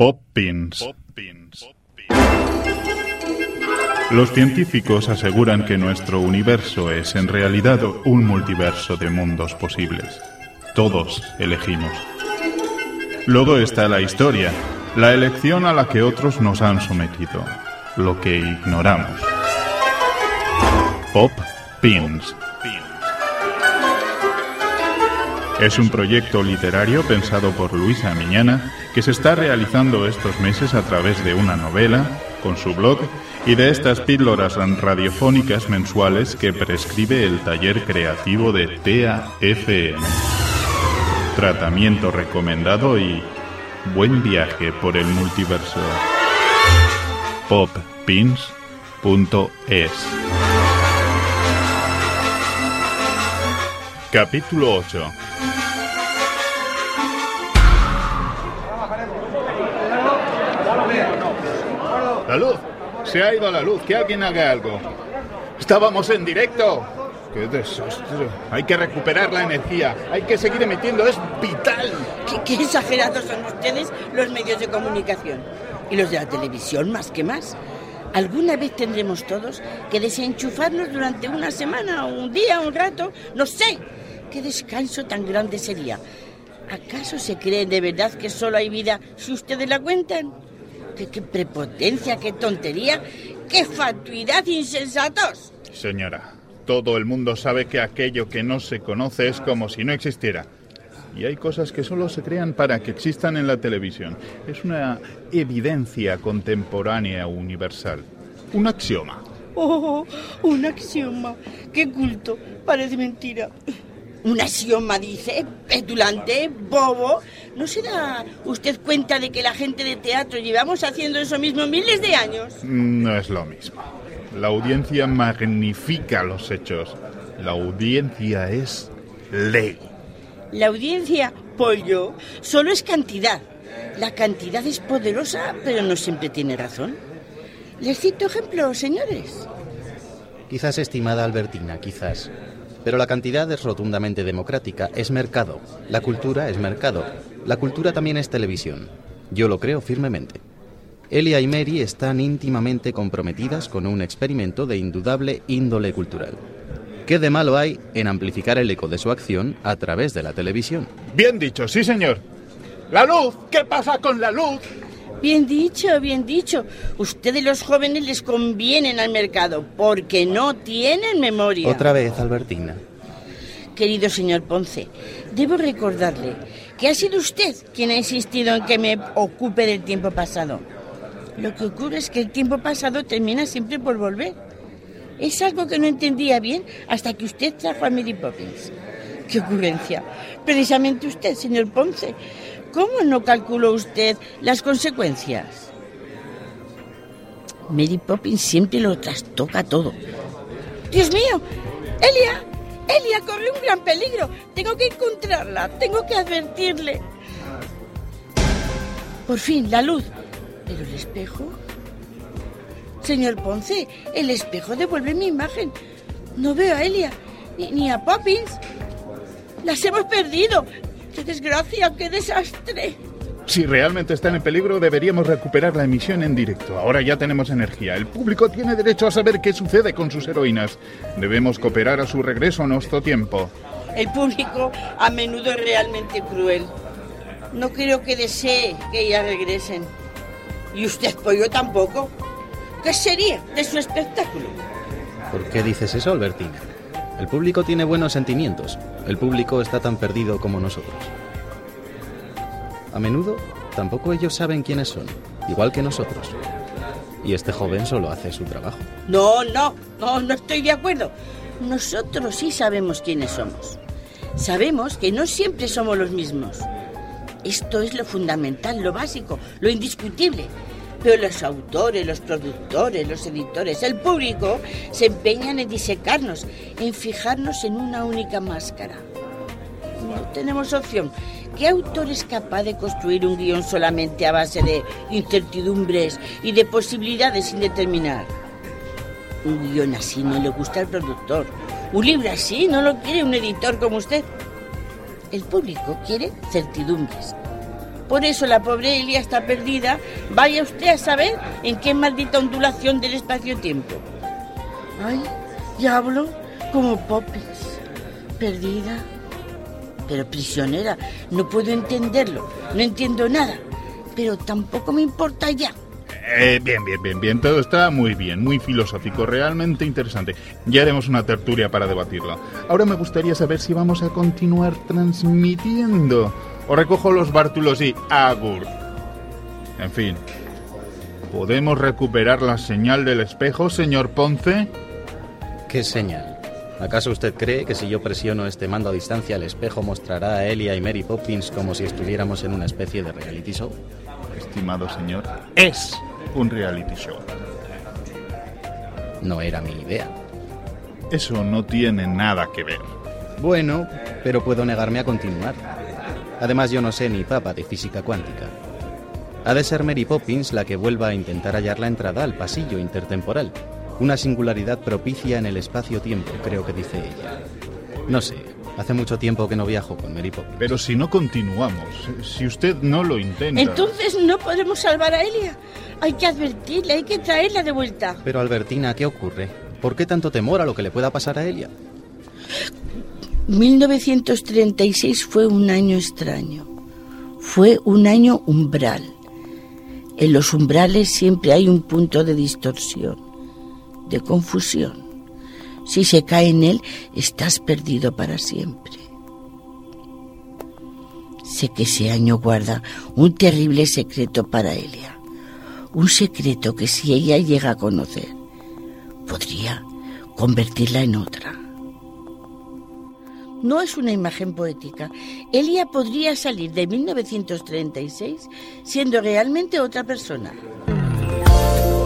Pop Pins. Los científicos aseguran que nuestro universo es en realidad un multiverso de mundos posibles. Todos elegimos. Luego está la historia, la elección a la que otros nos han sometido, lo que ignoramos. Pop Pins. Es un proyecto literario pensado por Luisa Miñana que se está realizando estos meses a través de una novela, con su blog y de estas píldoras radiofónicas mensuales que prescribe el taller creativo de TAFM. Tratamiento recomendado y buen viaje por el multiverso. poppins.es Capítulo 8 La luz. Se ha ido la luz. Que alguien haga algo. Estábamos en directo. ¡Qué desastre! Hay que recuperar la energía. Hay que seguir emitiendo. Es vital. ¿Qué, qué exagerados son ustedes los medios de comunicación. Y los de la televisión más que más. ¿Alguna vez tendremos todos que desenchufarnos durante una semana, un día, un rato? No sé. ¿Qué descanso tan grande sería? ¿Acaso se creen de verdad que solo hay vida si ustedes la cuentan? Qué, prepotencia, qué tontería, qué fatuidad, insensatos. Señora, todo el mundo sabe que aquello que no se conoce es como si no existiera. Y hay cosas que solo se crean para que existan en la televisión. Es una evidencia contemporánea universal. Un axioma. Oh, un axioma. Qué culto. Parece mentira. Un axioma, dice, petulante, bobo. ¿No se da usted cuenta de que la gente de teatro llevamos haciendo eso mismo miles de años? No es lo mismo. La audiencia magnifica los hechos. La audiencia es ley. La audiencia, pollo, solo es cantidad. La cantidad es poderosa, pero no siempre tiene razón. Les cito ejemplos, señores. Quizás, estimada Albertina, quizás. Pero la cantidad es rotundamente democrática, es mercado. La cultura es mercado. La cultura también es televisión. Yo lo creo firmemente. Elia y Mary están íntimamente comprometidas con un experimento de indudable índole cultural. ¿Qué de malo hay en amplificar el eco de su acción a través de la televisión? Bien dicho, sí señor. La luz, ¿qué pasa con la luz? Bien dicho, bien dicho. Ustedes los jóvenes les convienen al mercado porque no tienen memoria. Otra vez, Albertina. Querido señor Ponce, debo recordarle que ha sido usted quien ha insistido en que me ocupe del tiempo pasado. Lo que ocurre es que el tiempo pasado termina siempre por volver. Es algo que no entendía bien hasta que usted trajo a Mary Poppins. ¡Qué ocurrencia! Precisamente usted, señor Ponce, ¿Cómo no calculó usted las consecuencias? Mary Poppins siempre lo trastoca todo. ¡Dios mío! ¡Elia! ¡Elia corre un gran peligro! Tengo que encontrarla, tengo que advertirle. Por fin, la luz. ¿Pero el espejo? Señor Ponce, el espejo devuelve mi imagen. No veo a Elia ni, ni a Poppins. Las hemos perdido. ¡Qué desgracia! ¡Qué desastre! Si realmente están en peligro, deberíamos recuperar la emisión en directo. Ahora ya tenemos energía. El público tiene derecho a saber qué sucede con sus heroínas. Debemos cooperar a su regreso a nuestro tiempo. El público a menudo es realmente cruel. No creo que desee que ellas regresen. Y usted, pollo, tampoco. ¿Qué sería de su espectáculo? ¿Por qué dices eso, Albertina? El público tiene buenos sentimientos. El público está tan perdido como nosotros. A menudo tampoco ellos saben quiénes son, igual que nosotros. Y este joven solo hace su trabajo. No, no, no, no estoy de acuerdo. Nosotros sí sabemos quiénes somos. Sabemos que no siempre somos los mismos. Esto es lo fundamental, lo básico, lo indiscutible. Pero los autores, los productores, los editores, el público se empeñan en disecarnos, en fijarnos en una única máscara. No tenemos opción. ¿Qué autor es capaz de construir un guion solamente a base de incertidumbres y de posibilidades sin determinar? Un guion así no le gusta al productor. Un libro así no lo quiere un editor como usted. El público quiere certidumbres. Por eso la pobre Elia está perdida. Vaya usted a saber en qué maldita ondulación del espacio-tiempo. Ay, ya hablo como Poppins. Perdida. Pero prisionera. No puedo entenderlo. No entiendo nada. Pero tampoco me importa ya. Eh, bien, bien, bien, bien. Todo está muy bien, muy filosófico, realmente interesante. Ya haremos una tertulia para debatirlo. Ahora me gustaría saber si vamos a continuar transmitiendo. O recojo los bártulos y agur. En fin. ¿Podemos recuperar la señal del espejo, señor Ponce? ¿Qué señal? ¿Acaso usted cree que si yo presiono este mando a distancia el espejo mostrará a Elia y Mary Poppins como si estuviéramos en una especie de reality show? Estimado señor, es un reality show. No era mi idea. Eso no tiene nada que ver. Bueno, pero puedo negarme a continuar. Además, yo no sé ni papa de física cuántica. Ha de ser Mary Poppins la que vuelva a intentar hallar la entrada al pasillo intertemporal. Una singularidad propicia en el espacio-tiempo, creo que dice ella. No sé, hace mucho tiempo que no viajo con Mary Poppins. Pero si no continuamos, si usted no lo intenta... Entonces no podremos salvar a Elia. Hay que advertirle, hay que traerla de vuelta. Pero Albertina, ¿qué ocurre? ¿Por qué tanto temor a lo que le pueda pasar a Elia? 1936 fue un año extraño. Fue un año umbral. En los umbrales siempre hay un punto de distorsión, de confusión. Si se cae en él, estás perdido para siempre. Sé que ese año guarda un terrible secreto para Elia. Un secreto que si ella llega a conocer, podría convertirla en otra. No es una imagen poética. Elia podría salir de 1936 siendo realmente otra persona.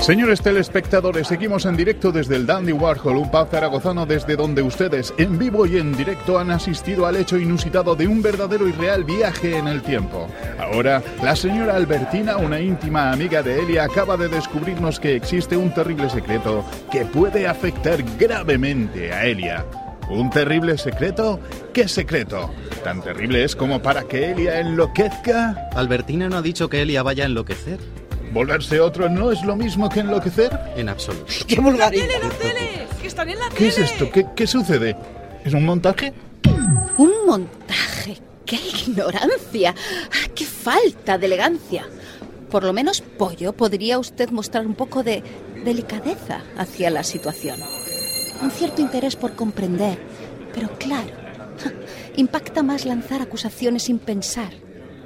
Señores telespectadores, seguimos en directo desde el Dandy Warhol, un pub zaragozano desde donde ustedes, en vivo y en directo, han asistido al hecho inusitado de un verdadero y real viaje en el tiempo. Ahora, la señora Albertina, una íntima amiga de Elia, acaba de descubrirnos que existe un terrible secreto que puede afectar gravemente a Elia. ¿Un terrible secreto? ¿Qué secreto? ¿Tan terrible es como para que Elia enloquezca? Albertina no ha dicho que Elia vaya a enloquecer. ¿Volverse otro no es lo mismo que enloquecer? En absoluto. ¡Qué ¡La vulgaridad! tele, la tele! ¡Que están en la ¿Qué tele! es esto? ¿Qué, qué sucede? ¿Es un montaje? Un montaje. ¡Qué ignorancia! Ah, ¡Qué falta de elegancia! Por lo menos, Pollo, podría usted mostrar un poco de delicadeza hacia la situación. Un cierto interés por comprender. Pero claro, impacta más lanzar acusaciones sin pensar.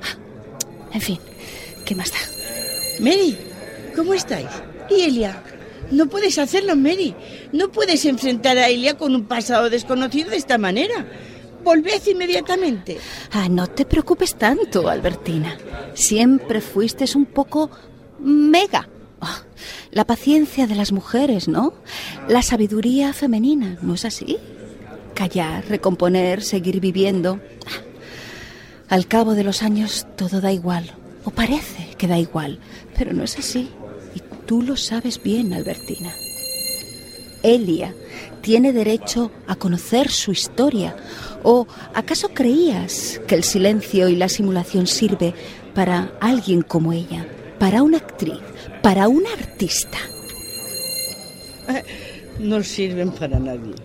Ah, En fin, ¿qué más da? Mary, ¿cómo estáis? ¿Y Elia? No puedes hacerlo, Mary. No puedes enfrentar a Elia con un pasado desconocido de esta manera. Volved inmediatamente. Ah, no te preocupes tanto, Albertina. Siempre fuiste un poco mega. La paciencia de las mujeres, ¿no? La sabiduría femenina, ¿no es así? Callar, recomponer, seguir viviendo. Ah, Al cabo de los años todo da igual, o parece que da igual, pero no es así. Y tú lo sabes bien, Albertina. Elia tiene derecho a conocer su historia. ¿O acaso creías que el silencio y la simulación sirve para alguien como ella, para una actriz, para una artista? No sirven para nadie.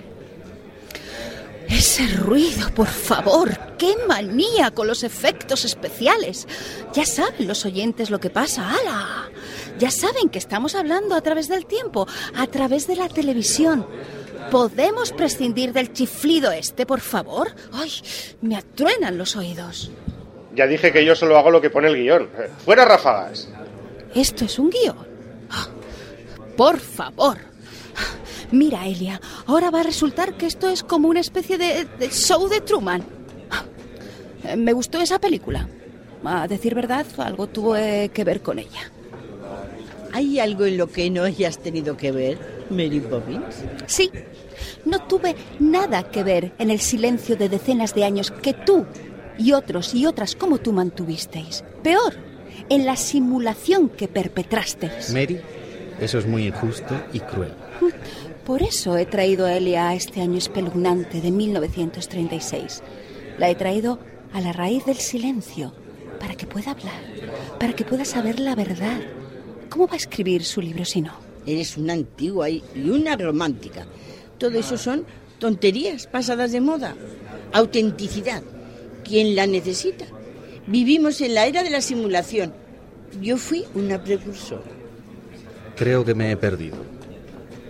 Ese ruido, por favor. ¡Qué manía con los efectos especiales! Ya saben los oyentes lo que pasa. ¡Hala! Ya saben que estamos hablando a través del tiempo, a través de la televisión. ¿Podemos prescindir del chiflido este, por favor? ¡Ay! Me atruenan los oídos. Ya dije que yo solo hago lo que pone el guion. Eh, ¡Fuera ráfagas! ¿Esto es un guion? Por favor. Mira, Elia, ahora va a resultar que esto es como una especie de, de show de Truman. Me gustó esa película. A decir verdad, algo tuvo que ver con ella. ¿Hay algo en lo que no hayas tenido que ver, Mary Poppins? Sí, no tuve nada que ver en el silencio de decenas de años que tú y otros y otras como tú mantuvisteis. Peor, en la simulación que perpetrasteis. Mary, eso es muy injusto y cruel. Por eso he traído a Elia a este año espeluznante de 1936. La he traído a la raíz del silencio, para que pueda hablar, para que pueda saber la verdad. ¿Cómo va a escribir su libro si no? Eres una antigua y una romántica. Todo eso son tonterías pasadas de moda. Autenticidad. ¿Quién la necesita? Vivimos en la era de la simulación. Yo fui una precursora. Creo que me he perdido.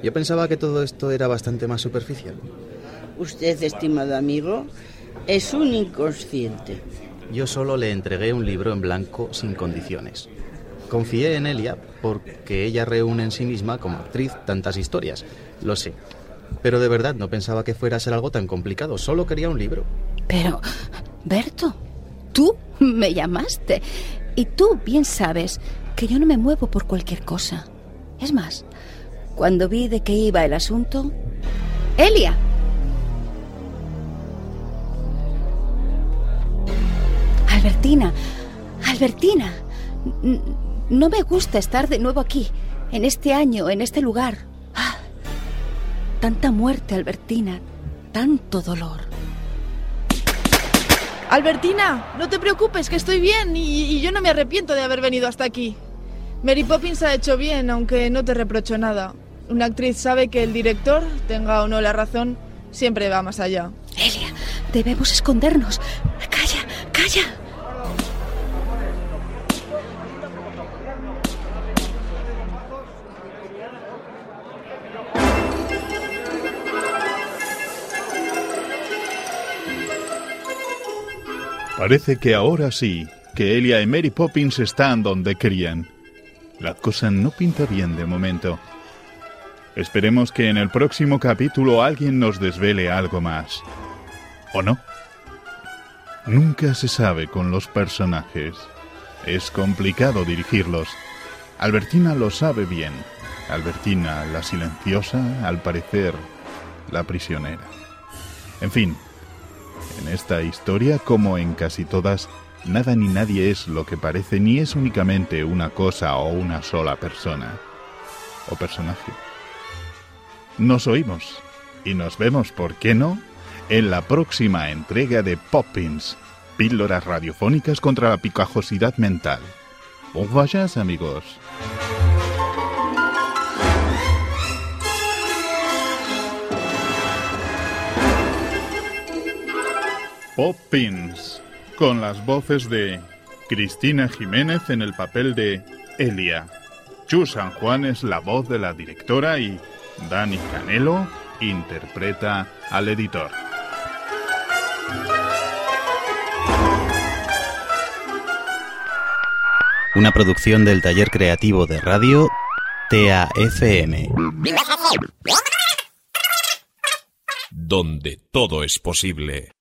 Yo pensaba que todo esto era bastante más superficial. Usted, estimado amigo, es un inconsciente. Yo solo le entregué un libro en blanco sin condiciones. Confié en Elia porque ella reúne en sí misma como actriz tantas historias. Lo sé. Pero de verdad no pensaba que fuera a ser algo tan complicado. Solo quería un libro. Pero, Berto, tú me llamaste. Y tú bien sabes que yo no me muevo por cualquier cosa. Es más, cuando vi de qué iba el asunto... Elia. Albertina, Albertina, no me gusta estar de nuevo aquí, en este año, en este lugar. Ah, tanta muerte, Albertina, tanto dolor. Albertina, no te preocupes, que estoy bien y, yo no me arrepiento de haber venido hasta aquí. Mary Poppins ha hecho bien, aunque no te reprocho nada. Una actriz sabe que el director, tenga o no la razón, siempre va más allá. Elia, debemos escondernos. Parece que ahora sí, que Elia y Mary Poppins están donde querían. La cosa no pinta bien de momento. Esperemos que en el próximo capítulo alguien nos desvele algo más. ¿O no? Nunca se sabe con los personajes. Es complicado dirigirlos. Albertina lo sabe bien. Albertina, la silenciosa, al parecer, la prisionera. En fin, en esta historia, como en casi todas, nada ni nadie es lo que parece ni es únicamente una cosa o una sola persona o personaje. Nos oímos y nos vemos, ¿por qué no?, en la próxima entrega de Poppins, píldoras radiofónicas contra la picajosidad mental. Bon vayas, amigos. Poppins, con las voces de Cristina Jiménez en el papel de Elia, Chu San Juan es la voz de la directora y Dani Canelo interpreta al editor. Una producción del taller creativo de radio TAFM. Donde todo es posible.